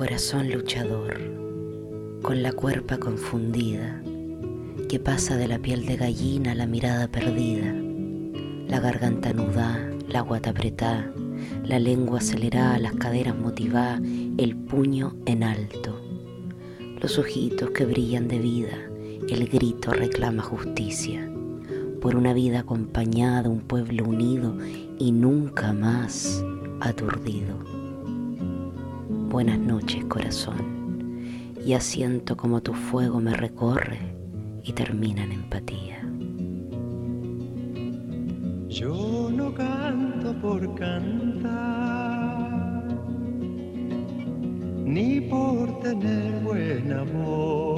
Corazón luchador, con la cuerpa confundida, que pasa de la piel de gallina a la mirada perdida, la garganta nuda, la guata apretá, la lengua acelerada, las caderas motivá, el puño en alto, los ojitos que brillan de vida, el grito reclama justicia, por una vida acompañada, un pueblo unido y nunca más aturdido. Buenas noches, corazón, y asiento como tu fuego me recorre y termina en empatía. Yo no canto por cantar, ni por tener buen amor